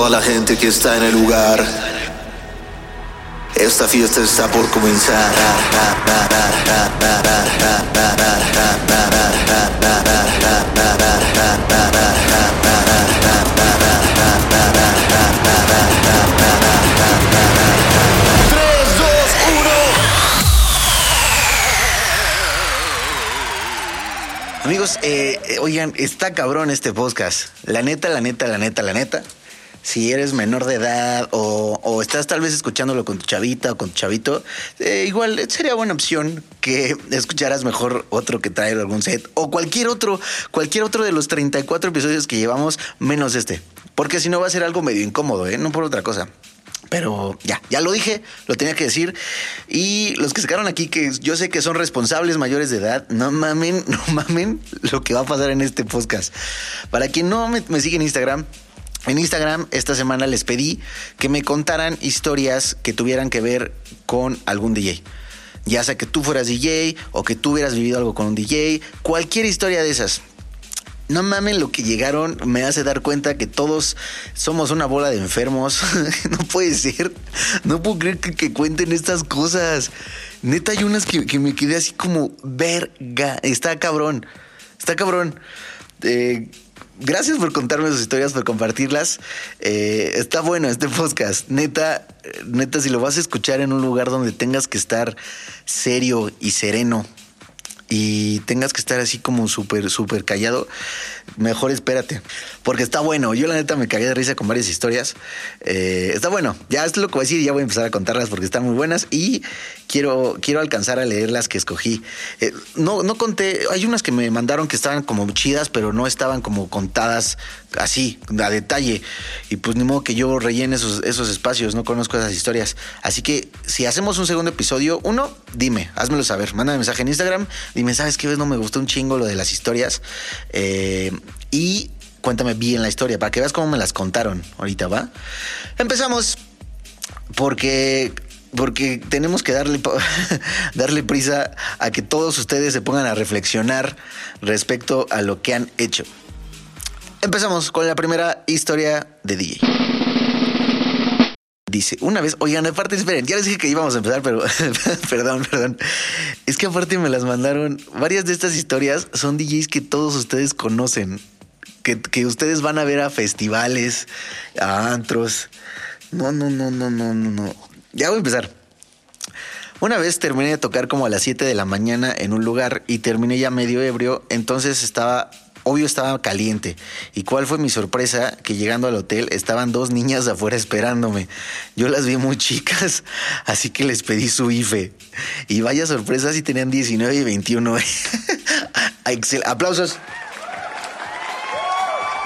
toda la gente que está en el lugar. Esta fiesta está por comenzar. Amigos, eh, eh, oigan, está cabrón este podcast. La neta, la neta, la neta, la neta. Si eres menor de edad o, estás tal vez escuchándolo con tu chavita o con tu chavito, eh, igual sería buena opción que escucharas mejor otro que traer algún set o cualquier otro, cualquier otro de los 34 episodios que llevamos, menos este. Porque si no va a ser algo medio incómodo, ¿eh? No por otra cosa. Pero ya, ya lo dije, lo tenía que decir. Y los que se quedaron aquí, que yo sé que son responsables mayores de edad, no mamen, no mamen lo que va a pasar en este podcast. Para quien no me sigue en Instagram, en Instagram esta semana les pedí que me contaran historias que tuvieran que ver con algún DJ. Ya sea que tú fueras DJ o que tú hubieras vivido algo con un DJ, cualquier historia de esas. No mamen lo que llegaron, me hace dar cuenta que todos somos una bola de enfermos. no puede ser. No puedo creer que, que cuenten estas cosas. Neta, hay unas que, que me quedé así como verga. Está cabrón. Está cabrón. Eh, gracias por contarme sus historias, por compartirlas. Eh, está bueno este podcast. Neta, neta, si lo vas a escuchar en un lugar donde tengas que estar serio y sereno y tengas que estar así como súper, súper callado, mejor espérate. Porque está bueno. Yo la neta me cagué de risa con varias historias. Eh, está bueno. Ya es lo que voy a decir ya voy a empezar a contarlas porque están muy buenas y quiero, quiero alcanzar a leer las que escogí. Eh, no, no conté, hay unas que me mandaron que estaban como chidas, pero no estaban como contadas así, a detalle. Y pues ni modo que yo rellene esos, esos espacios, no conozco esas historias. Así que si hacemos un segundo episodio, uno, dime, házmelo saber. Mándame mensaje en Instagram, dime, ¿sabes qué? No me gustó un chingo lo de las historias. Eh, y cuéntame bien la historia para que veas cómo me las contaron. Ahorita va. Empezamos porque porque tenemos que darle, darle prisa a que todos ustedes se pongan a reflexionar respecto a lo que han hecho. Empezamos con la primera historia de DJ. Dice, una vez, oigan, aparte, esperen, ya les dije que íbamos a empezar, pero perdón, perdón. Es que aparte me las mandaron, varias de estas historias son DJs que todos ustedes conocen, que, que ustedes van a ver a festivales, a antros. No, no, no, no, no, no, no. Ya voy a empezar. Una vez terminé de tocar como a las 7 de la mañana en un lugar y terminé ya medio ebrio, entonces estaba obvio estaba caliente. ¿Y cuál fue mi sorpresa? Que llegando al hotel estaban dos niñas afuera esperándome. Yo las vi muy chicas, así que les pedí su IFE. Y vaya sorpresa si tenían 19 y 21. Excel. Aplausos.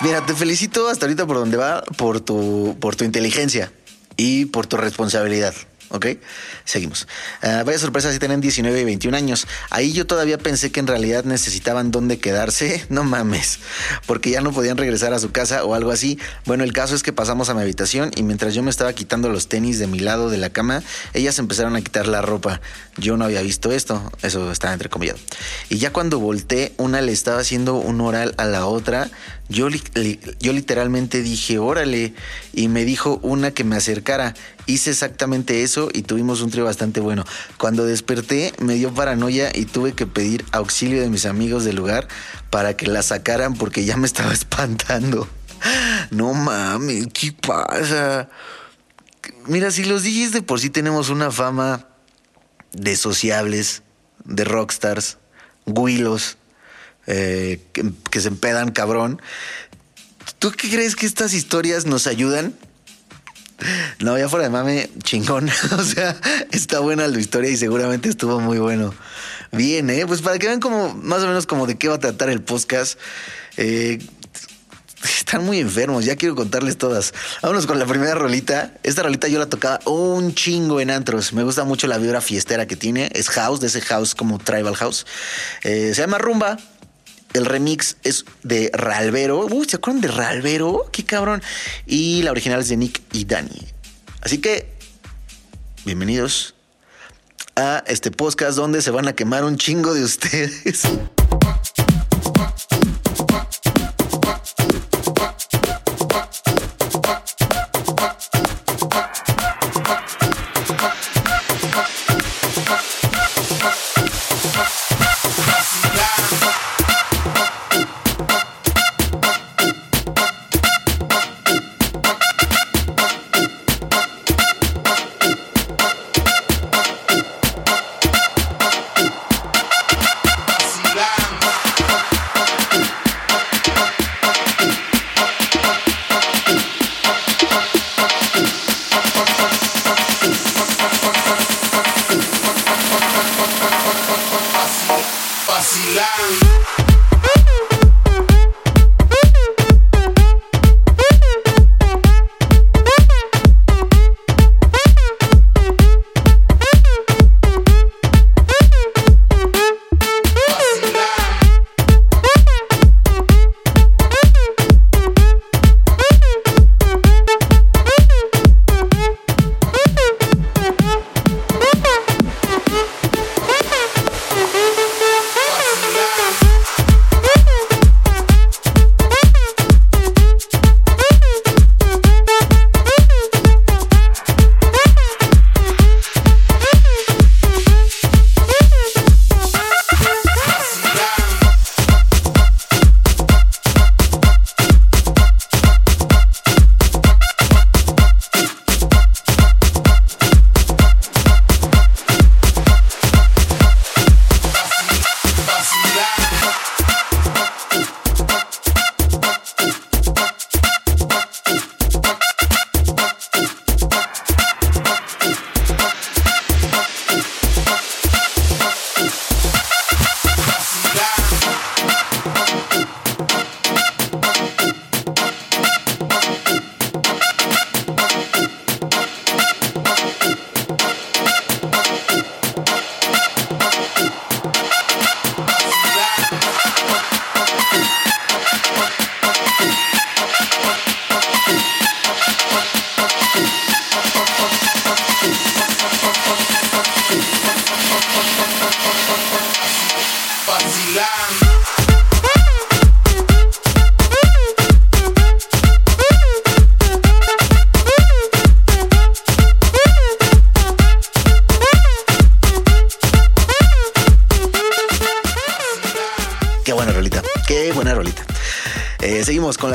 Mira, te felicito hasta ahorita por donde va, por tu, por tu inteligencia y por tu responsabilidad. ¿Ok? Seguimos. Uh, vaya sorpresa si tienen 19 y 21 años. Ahí yo todavía pensé que en realidad necesitaban dónde quedarse. No mames, porque ya no podían regresar a su casa o algo así. Bueno, el caso es que pasamos a mi habitación y mientras yo me estaba quitando los tenis de mi lado de la cama, ellas empezaron a quitar la ropa. Yo no había visto esto, eso está entrecomillado. Y ya cuando volteé, una le estaba haciendo un oral a la otra. Yo, yo literalmente dije, órale, y me dijo una que me acercara. Hice exactamente eso y tuvimos un trío bastante bueno. Cuando desperté me dio paranoia y tuve que pedir auxilio de mis amigos del lugar para que la sacaran porque ya me estaba espantando. No mames, ¿qué pasa? Mira, si los DJs de por sí tenemos una fama de sociables, de rockstars, guilos, eh, que, que se empedan cabrón, ¿tú qué crees que estas historias nos ayudan? No, ya fuera de mame, chingón. o sea, está buena la historia y seguramente estuvo muy bueno. Bien, ¿eh? Pues para que vean como, más o menos como de qué va a tratar el podcast. Eh, están muy enfermos, ya quiero contarles todas. Vámonos con la primera rolita. Esta rolita yo la tocaba un chingo en antros. Me gusta mucho la vibra fiestera que tiene. Es house, de ese house como tribal house. Eh, se llama Rumba. El remix es de Ralvero. Uy, ¿se acuerdan de Ralvero? Qué cabrón. Y la original es de Nick y Dani. Así que, bienvenidos a este podcast donde se van a quemar un chingo de ustedes.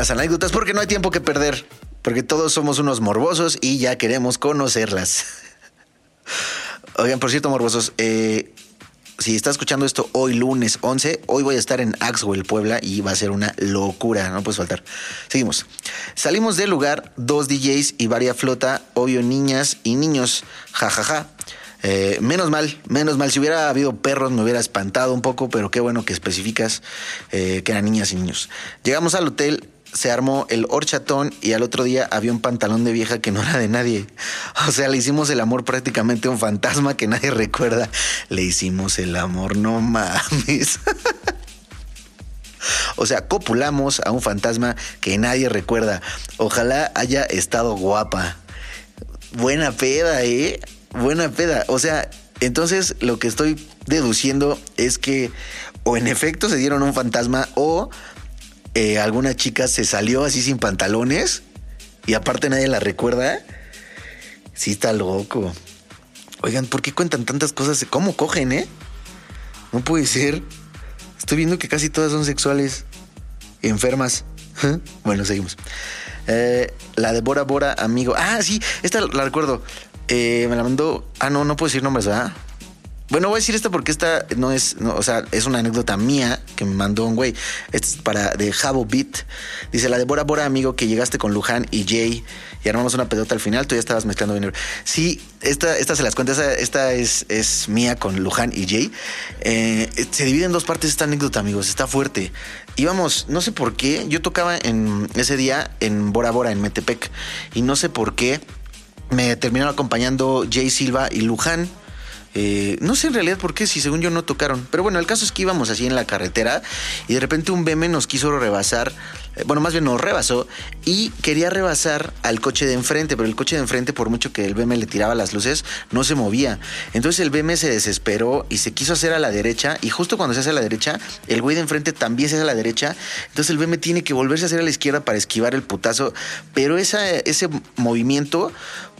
las anécdotas porque no hay tiempo que perder. Porque todos somos unos morbosos y ya queremos conocerlas. Oigan, por cierto, morbosos, eh, si está escuchando esto hoy lunes 11, hoy voy a estar en Axwell, Puebla, y va a ser una locura, no puedes faltar. Seguimos. Salimos del lugar, dos DJs y varia flota, obvio niñas y niños, jajaja. Ja, ja. Eh, menos mal, menos mal. Si hubiera habido perros me hubiera espantado un poco, pero qué bueno que especificas eh, que eran niñas y niños. Llegamos al hotel, se armó el horchatón y al otro día había un pantalón de vieja que no era de nadie. O sea, le hicimos el amor prácticamente a un fantasma que nadie recuerda. Le hicimos el amor, no mames. O sea, copulamos a un fantasma que nadie recuerda. Ojalá haya estado guapa. Buena peda, ¿eh? Buena peda. O sea, entonces lo que estoy deduciendo es que o en efecto se dieron un fantasma o eh, alguna chica se salió así sin pantalones y aparte nadie la recuerda. Sí está loco. Oigan, ¿por qué cuentan tantas cosas? ¿Cómo cogen, eh? No puede ser. Estoy viendo que casi todas son sexuales. Enfermas. Bueno, seguimos. Eh, la de Bora Bora, amigo. Ah, sí, esta la recuerdo. Eh, me la mandó. Ah, no, no puedo decir nombres, ¿verdad? Bueno, voy a decir esta porque esta no es, o sea, es una anécdota mía que me mandó un güey. Es para de Jabo Beat. Dice la de Bora Bora, amigo, que llegaste con Luján y Jay y armamos una pedota al final. Tú ya estabas mezclando dinero. Sí, esta, esta se las cuento. Esta, esta es, es mía con Luján y Jay. Eh, se divide en dos partes esta anécdota, amigos. Está fuerte. Íbamos, no sé por qué. Yo tocaba en ese día en Bora Bora, en Metepec, y no sé por qué me terminaron acompañando Jay Silva y Luján. Eh, no sé en realidad por qué, si según yo no tocaron. Pero bueno, el caso es que íbamos así en la carretera y de repente un BM nos quiso rebasar. eh, bueno, más bien nos rebasó y quería rebasar al coche de enfrente, pero el coche de enfrente, por mucho que el BM le tiraba las luces, no se movía. Entonces el BM se desesperó y se quiso hacer a la derecha. Y justo cuando se hace a la derecha, el güey de enfrente también se hace a la derecha. Entonces el BM tiene que volverse a hacer a la izquierda para esquivar el putazo. Pero ese movimiento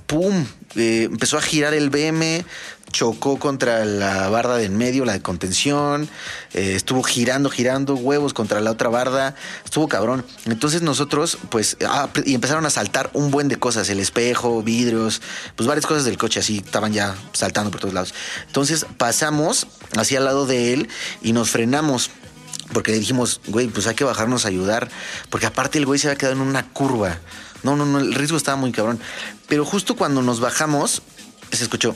¡pum! Eh, empezó a girar el BM, chocó contra la barda de en medio, la de contención, eh, estuvo girando, girando huevos contra la otra barda, estuvo cabrón. Entonces nosotros, pues, ah, y empezaron a saltar un buen de cosas, el espejo, vidrios, pues varias cosas del coche así estaban ya saltando por todos lados. Entonces pasamos hacia al lado de él y nos frenamos. Porque le dijimos, güey, pues hay que bajarnos a ayudar. Porque aparte el güey se había quedado en una curva. No, no, no, el riesgo estaba muy cabrón. Pero justo cuando nos bajamos, se escuchó.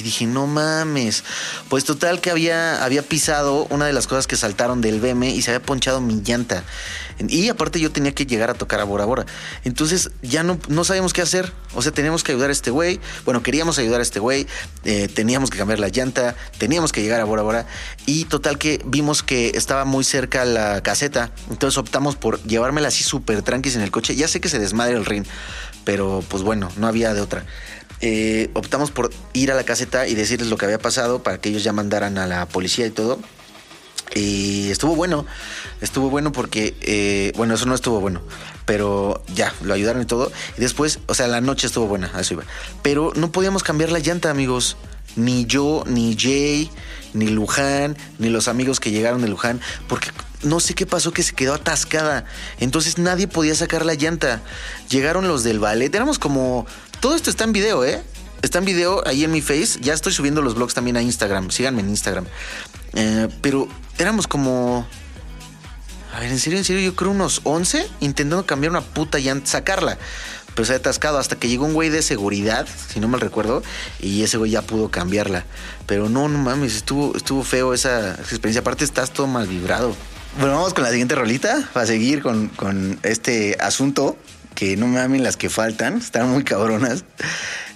Y dije, no mames. Pues total que había, había pisado una de las cosas que saltaron del BM y se había ponchado mi llanta. Y aparte yo tenía que llegar a tocar a Bora Bora. Entonces ya no, no sabíamos qué hacer. O sea, teníamos que ayudar a este güey. Bueno, queríamos ayudar a este güey. Eh, teníamos que cambiar la llanta. Teníamos que llegar a Bora Bora. Y total que vimos que estaba muy cerca la caseta. Entonces optamos por llevármela así súper tranquis en el coche. Ya sé que se desmadre el ring. Pero pues bueno, no había de otra. Eh, optamos por ir a la caseta y decirles lo que había pasado para que ellos ya mandaran a la policía y todo. Y estuvo bueno, estuvo bueno porque, eh, bueno, eso no estuvo bueno, pero ya, lo ayudaron y todo. Y después, o sea, la noche estuvo buena, eso iba. Pero no podíamos cambiar la llanta, amigos. Ni yo, ni Jay, ni Luján, ni los amigos que llegaron de Luján, porque no sé qué pasó que se quedó atascada. Entonces nadie podía sacar la llanta. Llegaron los del ballet, éramos como... Todo esto está en video, ¿eh? Está en video ahí en mi face. Ya estoy subiendo los blogs también a Instagram. Síganme en Instagram. Eh, pero éramos como. A ver, en serio, en serio, yo creo unos 11 intentando cambiar una puta llanta, sacarla. Pero se ha atascado hasta que llegó un güey de seguridad, si no mal recuerdo, y ese güey ya pudo cambiarla. Pero no, no mames, estuvo, estuvo feo esa experiencia. Aparte, estás todo mal vibrado. Bueno, vamos con la siguiente rolita para seguir con, con este asunto que no mames las que faltan, están muy cabronas.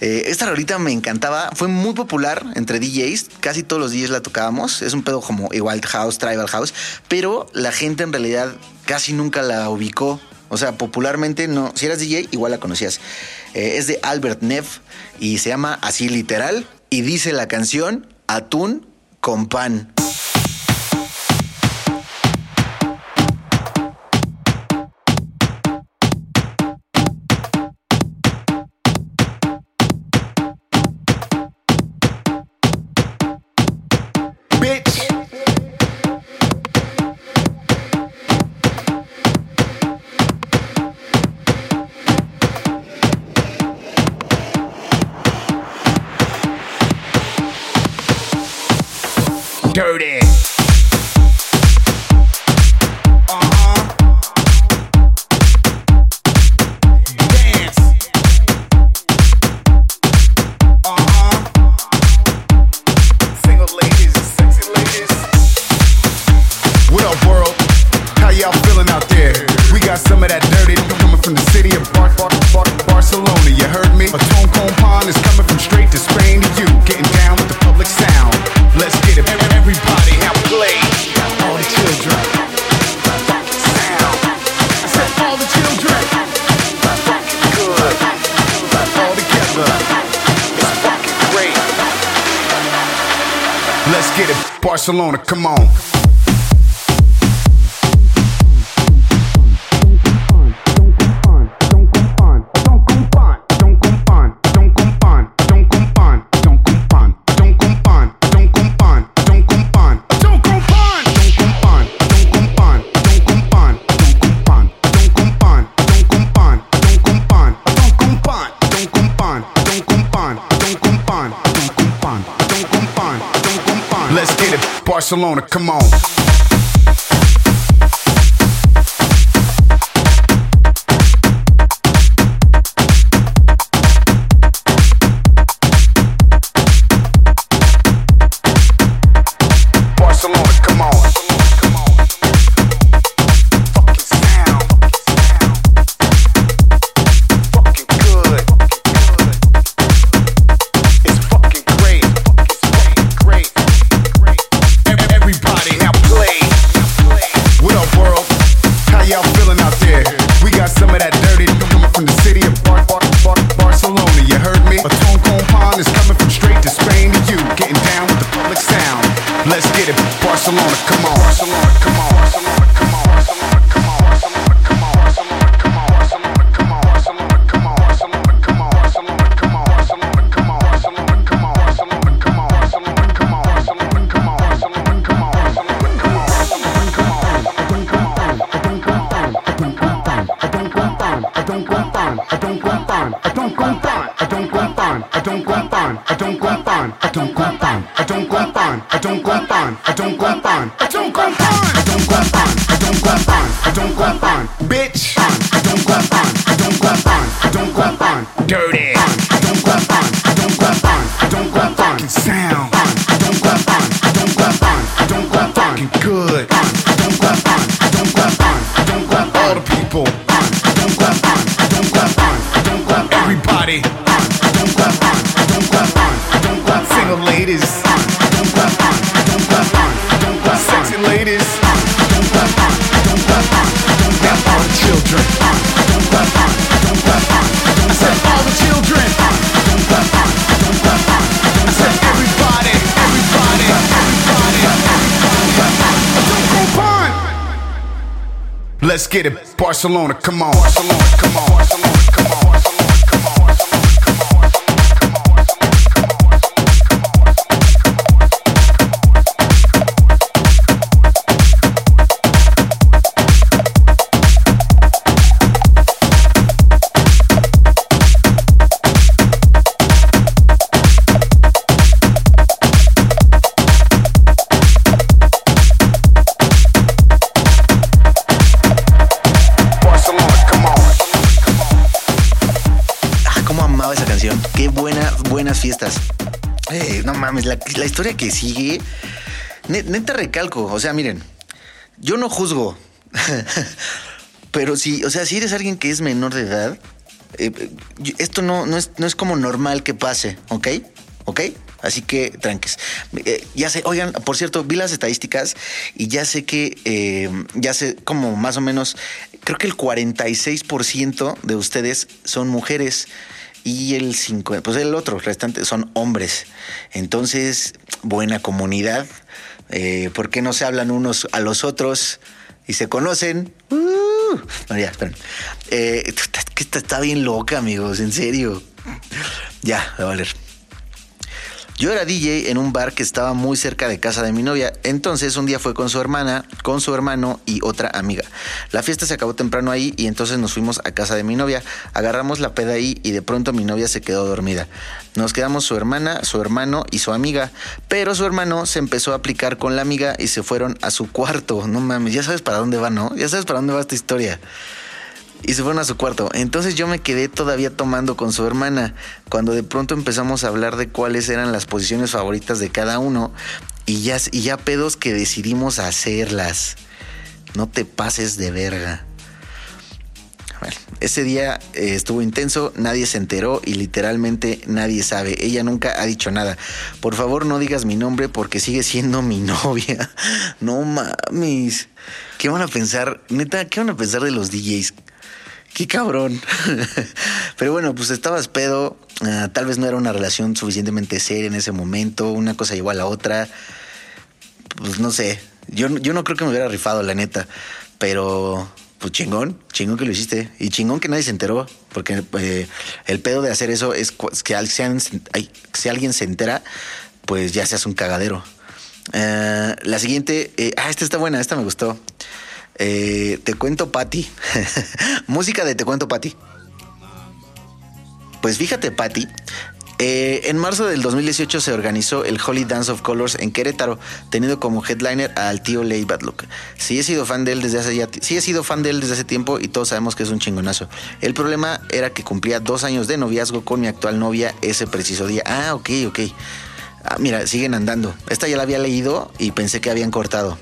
Eh, esta rolita me encantaba, fue muy popular entre DJs, casi todos los DJs la tocábamos, es un pedo como igual house, tribal house, pero la gente en realidad casi nunca la ubicó. O sea, popularmente no, si eras DJ igual la conocías. Eh, es de Albert Neff y se llama así literal y dice la canción Atún con pan. Dirty. Barcelona, come on. don't want fun. I don't want on. I don't want on. I don't want on. I don't want on. I don't want on. I don't want on. I don't want on. Let's get it, Barcelona, come on. Barcelona, come on. Buenas fiestas. Eh, no mames, la, la historia que sigue. ne- Neta recalco. O sea, miren, yo no juzgo. Pero si, o sea, si eres alguien que es menor de edad, eh, esto no, no, es, no es como normal que pase, ¿ok? ¿Ok? Así que tranques. Eh, ya sé, oigan, por cierto, vi las estadísticas y ya sé que, ya sé como más o menos, creo que el 46% de ustedes son mujeres y el 5, pues el otro restante son hombres. Entonces, buena comunidad. Eh, ¿Por qué no se hablan unos a los otros y se conocen? Uh, no, ya, esperen. Eh, esta está bien loca, amigos, en serio. Ya, va a valer. Yo era DJ en un bar que estaba muy cerca de casa de mi novia. Entonces un día fue con su hermana, con su hermano y otra amiga. La fiesta se acabó temprano ahí y entonces nos fuimos a casa de mi novia. Agarramos la peda ahí y de pronto mi novia se quedó dormida. Nos quedamos su hermana, su hermano y su amiga. Pero su hermano se empezó a aplicar con la amiga y se fueron a su cuarto. No mames, ya sabes para dónde va, ¿no? Ya sabes para dónde va esta historia y se fueron a su cuarto. Entonces yo me quedé todavía tomando con su hermana, cuando de pronto empezamos a hablar de cuáles eran las posiciones favoritas de cada uno y ya, y ya pedos que decidimos hacerlas. No te pases de verga. Ese día eh, estuvo intenso, nadie se enteró y literalmente nadie sabe. Ella nunca ha dicho nada. Por favor, no digas mi nombre porque sigue siendo mi novia. No mames. ¿Qué van a pensar? Neta, ¿qué van a pensar de los DJs? Qué cabrón. Pero bueno, pues estabas pedo. ah, tal vez no era una relación suficientemente seria en ese momento. Una cosa igual a la otra. Pues no sé. Yo, yo no creo que me hubiera rifado, la neta. Pero, pues chingón. Chingón que lo hiciste. Y chingón que nadie se enteró. Porque eh, el pedo de hacer eso es que si alguien, si alguien se entera, pues ya se hace un cagadero. Eh, la siguiente. eh, ah, esta está buena. Esta me gustó. Eh, te cuento, Patti. Música de Te cuento, Patti. Pues fíjate, Patti. eh, en marzo del 2018 se organizó el Holy Dance of Colors en Querétaro, teniendo como headliner al tío Ley Badlock. Sí he sido fan de él desde hace ya, sí he sido fan de él desde hace tiempo y todos sabemos que es un chingonazo. El problema era que cumplía dos años de noviazgo con mi actual novia ese preciso día. Ah, ok, ok. Ah, mira, siguen andando. Esta ya la había leído y pensé que habían cortado.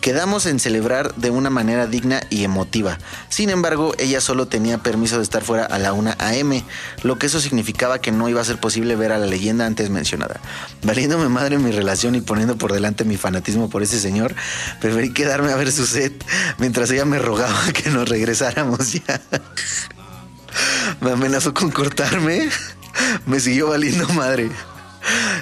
Quedamos en celebrar de una manera digna y emotiva. Sin embargo, ella solo tenía permiso de estar fuera a la 1 a.m., lo que eso significaba que no iba a ser posible ver a la leyenda antes mencionada. Valiéndome madre mi relación y poniendo por delante mi fanatismo por ese señor, preferí quedarme a ver su set mientras ella me rogaba que nos regresáramos ya. Me amenazó con cortarme, me siguió valiendo madre.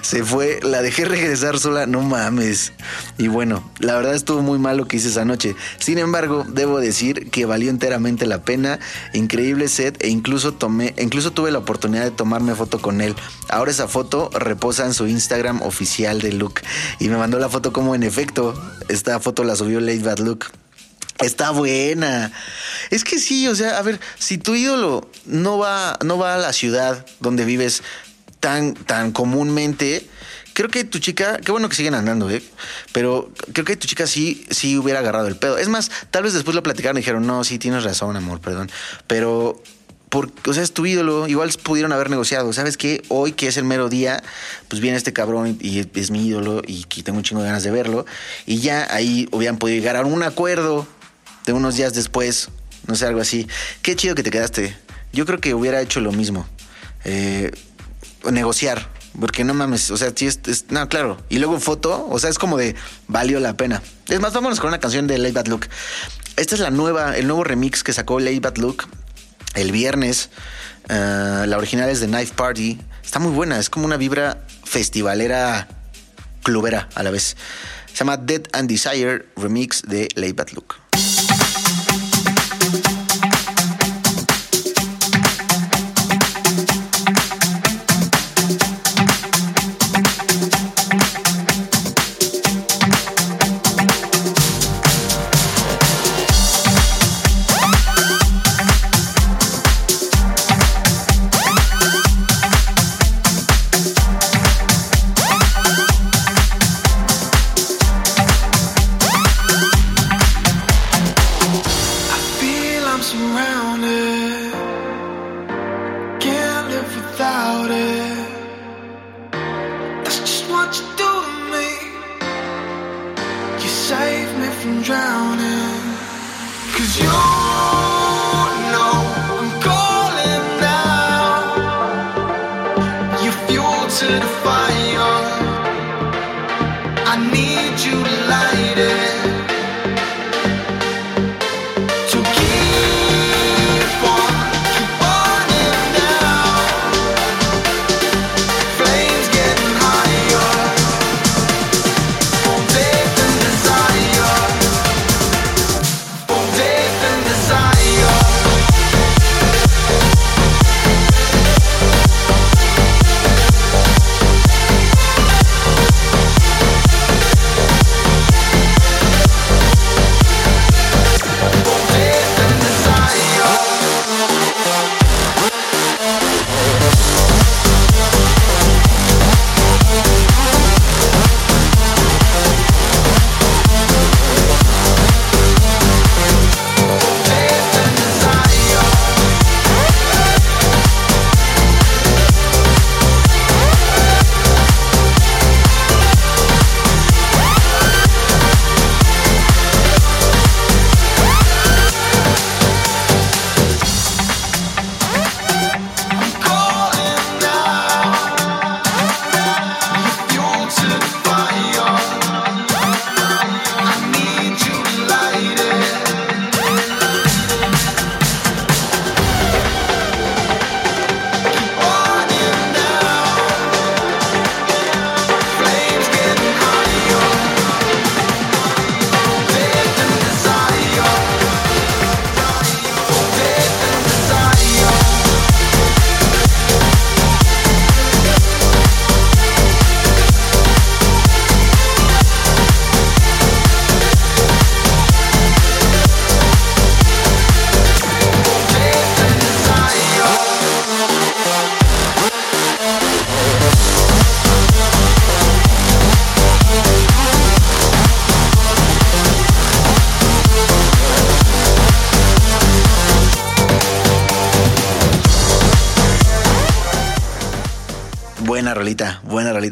Se fue, la dejé regresar sola, no mames. Y bueno, la verdad estuvo muy mal lo que hice esa noche. Sin embargo, debo decir que valió enteramente la pena. Increíble set e incluso tomé, incluso tuve la oportunidad de tomarme foto con él. Ahora esa foto reposa en su Instagram oficial de Luke y me mandó la foto como en efecto. Esta foto la subió Late Bad Luke. Está buena. Es que sí, o sea, a ver, si tu ídolo no va, no va a la ciudad donde vives tan, tan comúnmente, creo que tu chica, qué bueno que siguen andando, ¿eh? Pero creo que tu chica sí, sí hubiera agarrado el pedo. Es más, tal vez después lo platicaron y dijeron, no, sí, tienes razón, amor, perdón. Pero por, o sea, es tu ídolo, igual pudieron haber negociado. ¿Sabes qué? Hoy que es el mero día, pues viene este cabrón y es, mi ídolo y que tengo un chingo de ganas de verlo. Y ya ahí hubieran podido llegar a un acuerdo de unos días después, no sé, algo así. Qué chido que te quedaste. Yo creo que hubiera hecho lo mismo. Eh, negociar. Porque no mames, o sea, sí es, No, claro. Y luego foto, o sea, es como de valió la pena. Es más, vámonos con una canción de Late Bad Look. Esta es la nueva, el nuevo remix que sacó Late Bad Look el viernes. Ah, la original es de Knife Party. Está muy buena, es como una vibra festivalera, clubera a la vez. Se llama Dead and Desire Remix de Late Bad Look.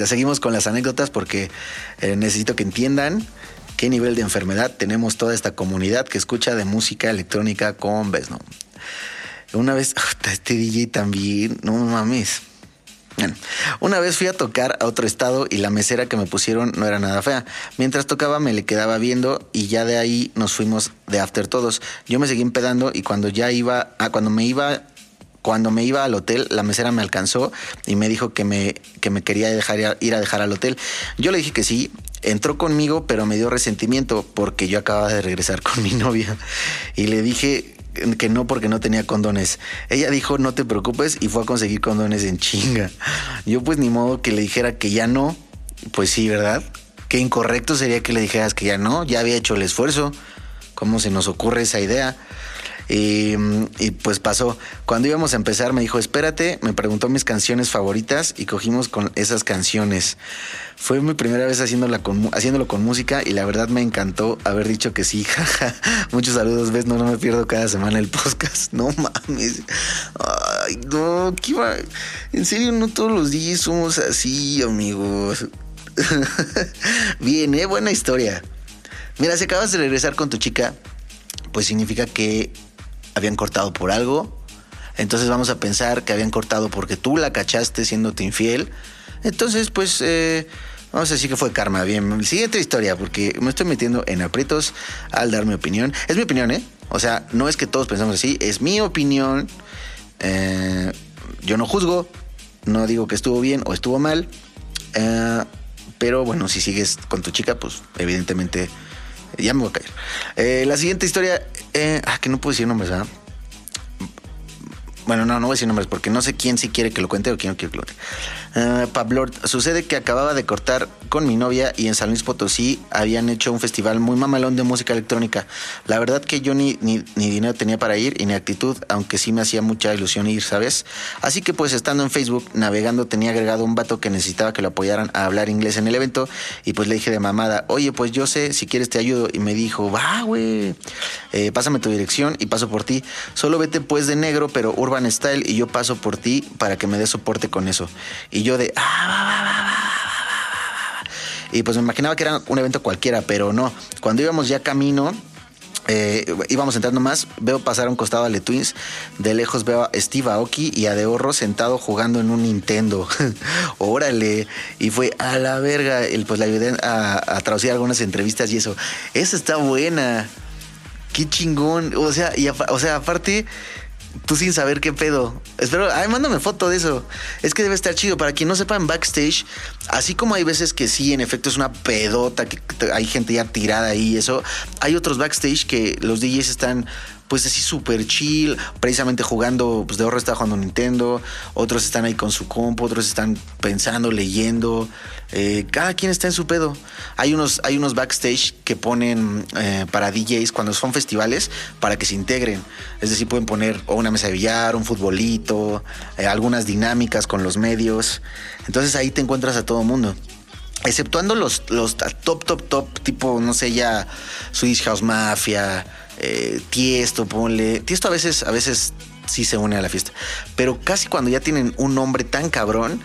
Seguimos con las anécdotas porque eh, necesito que entiendan qué nivel de enfermedad tenemos toda esta comunidad que escucha de música electrónica con Vesno. Una vez, este DJ también, no mames. Bueno, una vez fui a tocar a otro estado y la mesera que me pusieron no era nada fea. Mientras tocaba me le quedaba viendo y ya de ahí nos fuimos de after todos. Yo me seguí empedando y cuando ya iba, ah, cuando me iba cuando me iba al hotel, la mesera me alcanzó y me dijo que me, que me quería dejar ir a dejar al hotel. Yo le dije que sí, entró conmigo, pero me dio resentimiento porque yo acababa de regresar con mi novia. Y le dije que no porque no tenía condones. Ella dijo, no te preocupes, y fue a conseguir condones en chinga. Yo pues ni modo que le dijera que ya no. Pues sí, ¿verdad? Qué incorrecto sería que le dijeras que ya no, ya había hecho el esfuerzo. ¿Cómo se nos ocurre esa idea? Y, pues pasó. Cuando íbamos a empezar me dijo, espérate, me preguntó mis canciones favoritas y cogimos con esas canciones. Fue mi primera vez haciéndola con, haciéndolo con música y la verdad me encantó haber dicho que sí. Muchos saludos, ves, no, no me pierdo cada semana el podcast. No mames. Ay, no, ¿qué iba? En serio, no todos los días somos así, amigos. Bien, ¿eh? Buena historia. Mira, si acabas de regresar con tu chica, pues significa que habían cortado por algo. Entonces vamos a pensar que habían cortado porque tú la cachaste siéndote infiel. Entonces, pues, eh, vamos a decir que fue karma. Bien, siguiente historia, porque me estoy metiendo en aprietos al dar mi opinión. Es mi opinión, ¿eh? O sea, no es que todos pensamos así, es mi opinión. Eh, yo no juzgo, no digo que estuvo bien o estuvo mal. Eh, pero bueno, si sigues con tu chica, pues evidentemente ya me voy a caer. Eh, la siguiente historia, eh, ah, que no puedo decir nombres, ¿verdad? Bueno, no, no voy a decir nombres porque no sé quién sí quiere que lo cuente o quién no quiere que lo cuente. Uh, Pablo, sucede que acababa de cortar con mi novia y en San Luis Potosí habían hecho un festival muy mamalón de música electrónica. La verdad que yo ni, ni, ni, dinero tenía para ir y ni actitud, aunque sí me hacía mucha ilusión ir, ¿sabes? Así que pues estando en Facebook, navegando, tenía agregado un vato que necesitaba que lo apoyaran a hablar inglés en el evento y pues le dije de mamada, oye, pues yo sé, si quieres te ayudo. Y me dijo, va, güey, eh, pásame tu dirección y paso por ti. Solo vete pues de negro, pero urban style y yo paso por ti para que me des soporte con eso. Y yo de... Y pues me imaginaba que era un evento cualquiera, pero no. Cuando íbamos ya camino, eh, íbamos entrando más, veo pasar a un costado a Le Twins, de lejos veo a Steve Aoki y a De Horro sentado jugando en un Nintendo. Órale, y fue a la verga, el, pues le ayudé a, a, traducir algunas entrevistas y eso. Esa está buena. Qué chingón. O sea, y o sea, aparte tú sin saber qué pedo. Espero, ay, mándame foto de eso. Es que debe estar chido. Para quien no sepa, en backstage, así como hay veces que sí, en efecto, es una pedota, que hay gente ya tirada ahí y eso, hay otros backstage que los DJs están pues así súper chill, precisamente jugando, pues de horror está jugando Nintendo, otros están ahí con su compo, otros están pensando, leyendo, eh, cada quien está en su pedo. Hay unos, hay unos backstage que ponen eh, para DJs cuando son festivales para que se integren, es decir, pueden poner o una mesa de billar, un futbolito, eh, algunas dinámicas con los medios, entonces ahí te encuentras a todo mundo exceptuando los, los top, top, top, tipo, no sé, ya Swedish House Mafia, eh, Tiesto, ponle. Tiesto a veces, a veces sí se une a la fiesta. Pero casi cuando ya tienen un nombre tan cabrón,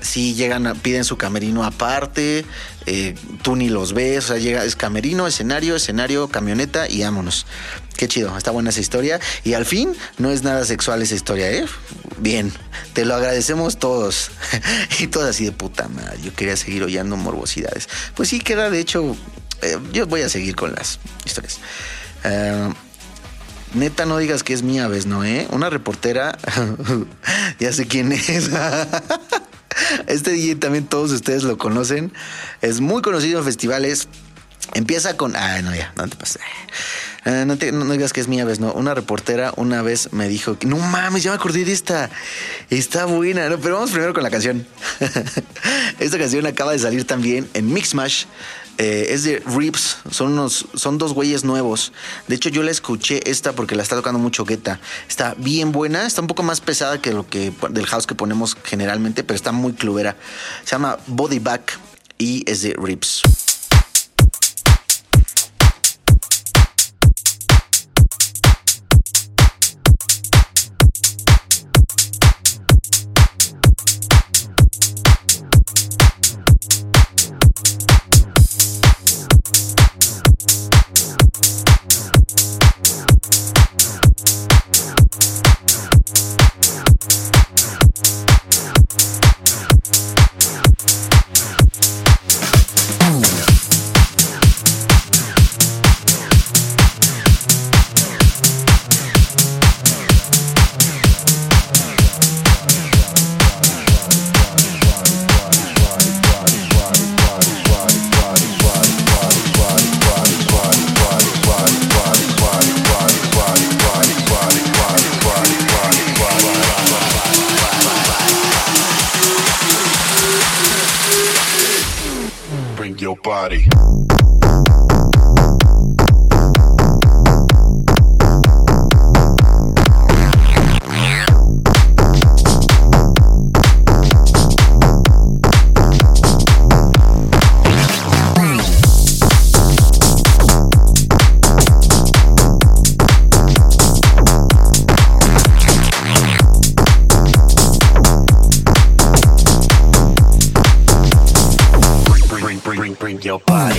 sí llegan, piden su camerino aparte, eh, tú ni los ves, o sea, llega, es camerino, escenario, escenario, camioneta y vámonos. Qué chido, está buena esa historia. Y al fin, no es nada sexual esa historia, ¿eh? Bien, te lo agradecemos todos. y todos así de puta madre, yo quería seguir oyendo morbosidades. Pues sí, queda, de hecho, eh, yo voy a seguir con las historias. Uh, neta, no digas que es mía, ¿ves? No, ¿eh? Una reportera, ya sé quién es. este DJ también todos ustedes lo conocen. Es muy conocido en festivales. Empieza con. Ah, no, ya, no te pases. Uh, no, te, no, no, digas que es mía, ¿ves? No, una reportera una vez me dijo, no mames, ya me acordé de esta. Está buena, ¿no? Pero vamos primero con la canción. esta canción acaba de salir también en Mixmash. Eh, es de Rips, son, unos, son dos güeyes nuevos. De hecho, yo la escuché esta porque la está tocando mucho Guetta. Está bien buena, está un poco más pesada que lo que del house que ponemos generalmente, pero está muy clubera. Se llama Body Back y es de Rips.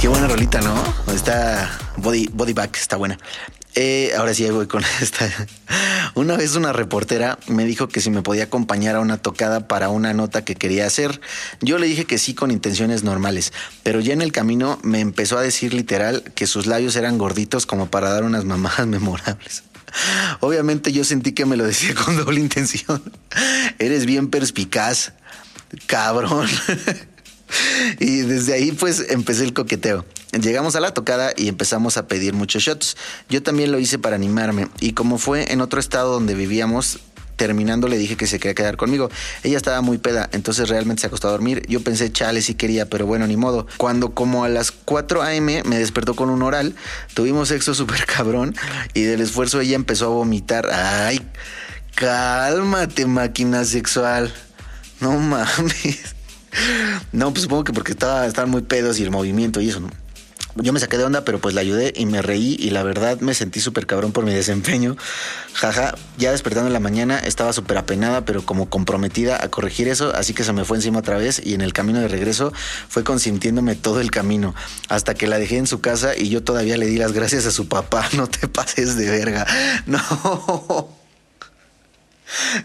Qué buena rolita, ¿no? Está Body, body Back, está buena. Eh, ahora sí, voy con esta. Una vez una reportera me dijo que si me podía acompañar a una tocada para una nota que quería hacer. Yo le dije que sí con intenciones normales, pero ya en el camino me empezó a decir literal que sus labios eran gorditos como para dar unas mamadas memorables. Obviamente yo sentí que me lo decía con doble intención. Eres bien perspicaz, cabrón. Y desde ahí pues empecé el coqueteo. Llegamos a la tocada y empezamos a pedir muchos shots. Yo también lo hice para animarme y como fue en otro estado donde vivíamos, terminando le dije que se quería quedar conmigo. Ella estaba muy peda, entonces realmente se acostó a dormir. Yo pensé, chale, sí quería, pero bueno, ni modo. Cuando como a las 4 a.m. me despertó con un oral, tuvimos sexo súper cabrón y del esfuerzo ella empezó a vomitar. Ay, cálmate, máquina sexual. No mames. No, pues supongo que porque estaba, estaban muy pedos y el movimiento y eso. Yo me saqué de onda, pero pues la ayudé y me reí y la verdad me sentí súper cabrón por mi desempeño. Jaja, ya despertando en la mañana estaba súper apenada, pero como comprometida a corregir eso, así que se me fue encima otra vez y en el camino de regreso fue consintiéndome todo el camino, hasta que la dejé en su casa y yo todavía le di las gracias a su papá. No te pases de verga. No.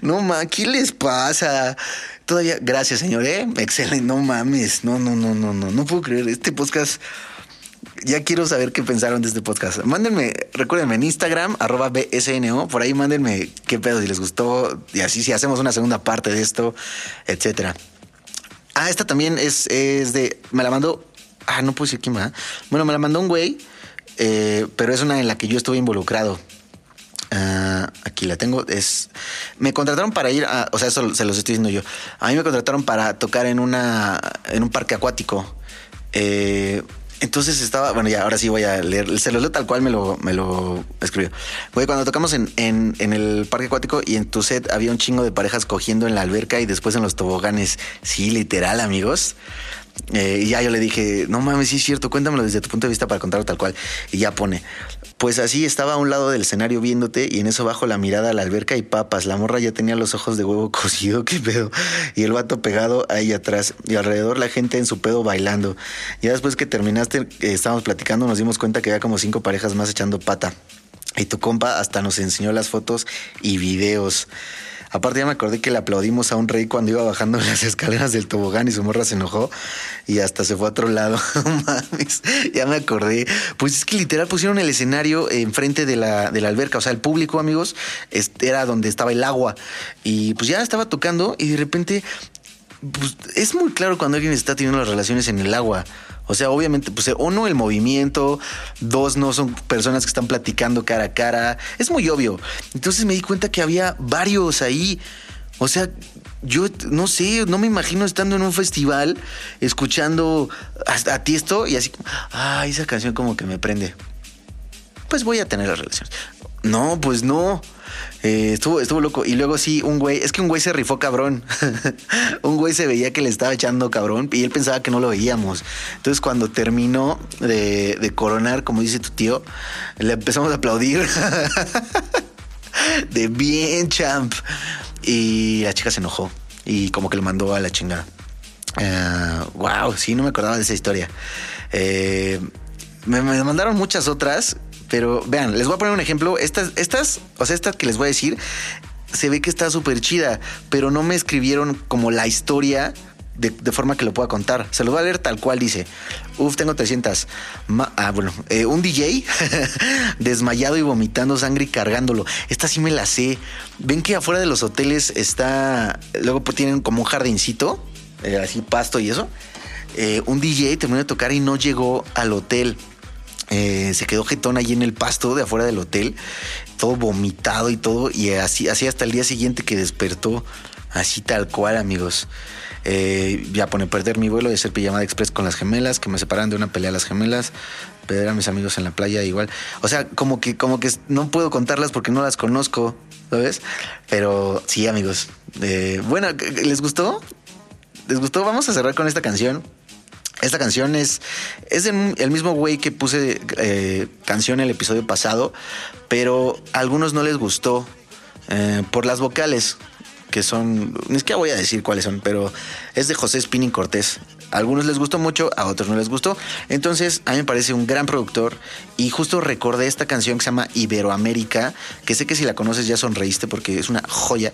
No, ma, ¿qué les pasa? Todavía, gracias, señor, ¿eh? Excelente, no mames. No, no, no, no, no, no puedo creer. Este podcast, ya quiero saber qué pensaron de este podcast. Mándenme, recuérdenme en Instagram, arroba BSNO, por ahí mándenme qué pedo, si les gustó, y así si hacemos una segunda parte de esto, etcétera. Ah, esta también es, es de, me la mandó, ah, no puse quién más. Bueno, me la mandó un güey, eh, pero es una en la que yo estuve involucrado. Ah, aquí la tengo. Es. Me contrataron para ir a. O sea, eso se los estoy diciendo yo. A mí me contrataron para tocar en una. en un parque acuático. Eh, entonces estaba. Bueno, ya ahora sí voy a leer. Se los leo tal cual me lo, me lo escribió. Güey, cuando tocamos en, en, en el parque acuático y en tu set había un chingo de parejas cogiendo en la alberca y después en los toboganes. Sí, literal, amigos. Eh, y ya yo le dije, no mames, sí es cierto, cuéntamelo desde tu punto de vista para contarlo tal cual. Y ya pone, pues así estaba a un lado del escenario viéndote y en eso bajo la mirada a la alberca y papas. La morra ya tenía los ojos de huevo cocido, qué pedo. Y el vato pegado ahí atrás y alrededor la gente en su pedo bailando. Ya después que terminaste, eh, estábamos platicando, nos dimos cuenta que había como cinco parejas más echando pata. Y tu compa hasta nos enseñó las fotos y videos. Aparte ya me acordé que le aplaudimos a un rey cuando iba bajando las escaleras del tobogán y su morra se enojó y hasta se fue a otro lado. Mames, ya me acordé. Pues es que literal pusieron el escenario enfrente de la, de la alberca. O sea, el público, amigos, este, era donde estaba el agua. Y pues ya estaba tocando y de repente pues, es muy claro cuando alguien está teniendo las relaciones en el agua. O sea, obviamente, pues uno, el movimiento, dos, no son personas que están platicando cara a cara. Es muy obvio. Entonces me di cuenta que había varios ahí. O sea, yo no sé, no me imagino estando en un festival escuchando a, a Tiesto y así ay, esa canción como que me prende. pues voy a tener las relaciones. No, pues no. Eh, estuvo, estuvo loco. Y luego sí, un güey, es que un güey se rifó cabrón. un güey se veía que le estaba echando cabrón y él pensaba que no lo veíamos. Entonces cuando terminó de, coronar, como dice tu tío, le empezamos a aplaudir. de bien, champ. Y la chica se enojó y como que lo mandó a la chingada. wow, sí, no me acordaba de esa historia. Eh, me, me mandaron muchas otras, pero vean, les voy a poner un ejemplo. Estas, estas, o sea, esta que les voy a decir, se ve que está súper chida, pero no me escribieron como la historia de, de forma que lo pueda contar. Se lo voy a leer tal cual dice. Uf, tengo 300. Ma- ah, bueno, eh, un DJ desmayado y vomitando sangre y cargándolo. Esta sí me la sé. Ven que afuera de los hoteles está, luego pues tienen como un jardincito, eh, así pasto y eso. Eh, un DJ terminó de tocar y no llegó al hotel. Eh, se quedó jetón allí en el pasto de afuera del hotel, todo vomitado y todo, y así, así hasta el día siguiente que despertó, así tal cual, amigos. Eh, ya pone perder mi vuelo de ser pijamada express con las gemelas, que me separan de una pelea a las gemelas, perder a mis amigos en la playa igual. O sea, como que, como que no puedo contarlas porque no las conozco, ¿sabes? Pero sí, amigos. Eh, bueno, ¿les gustó? ¿Les gustó? Vamos a cerrar con esta canción. Esta canción es, es el, mismo güey que puse eh, canción el episodio pasado, pero a algunos no les gustó eh, por las vocales, que son, ni siquiera voy a decir cuáles son, pero es de José Spinning Cortés. A algunos les gustó mucho, a otros no les gustó. Entonces, a mí me parece un gran productor y justo recordé esta canción que se llama Iberoamérica, que sé que si la conoces ya sonreíste porque es una joya.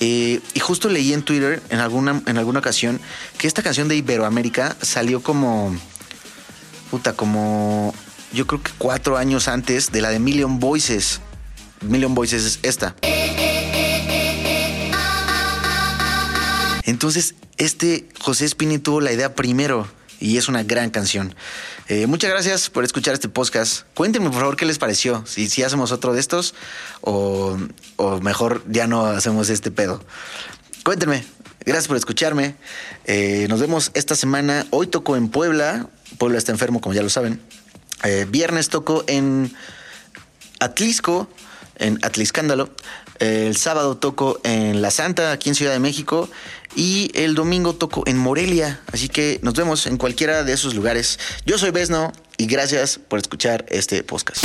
Eh, y justo leí en Twitter en alguna, en alguna ocasión que esta canción de Iberoamérica salió como, puta, como, yo creo que cuatro años antes de la de Million Voices. Million Voices es esta. Entonces, este José Spini tuvo la idea primero y es una gran canción. Eh, muchas gracias por escuchar este podcast. Cuéntenme, por favor, qué les pareció. Si, hacemos otro de estos o, o mejor ya no hacemos este pedo. Cuéntenme. Gracias por escucharme. Eh, nos vemos esta semana. Hoy toco en Puebla. Puebla está enfermo, como ya lo saben. Eh, viernes toco en Atlisco, en Atliscándalo. El sábado toco en La Santa, aquí en Ciudad de México. Y el domingo toco en Morelia. Así que nos vemos en cualquiera de esos lugares. Yo soy Besno y gracias por escuchar este podcast.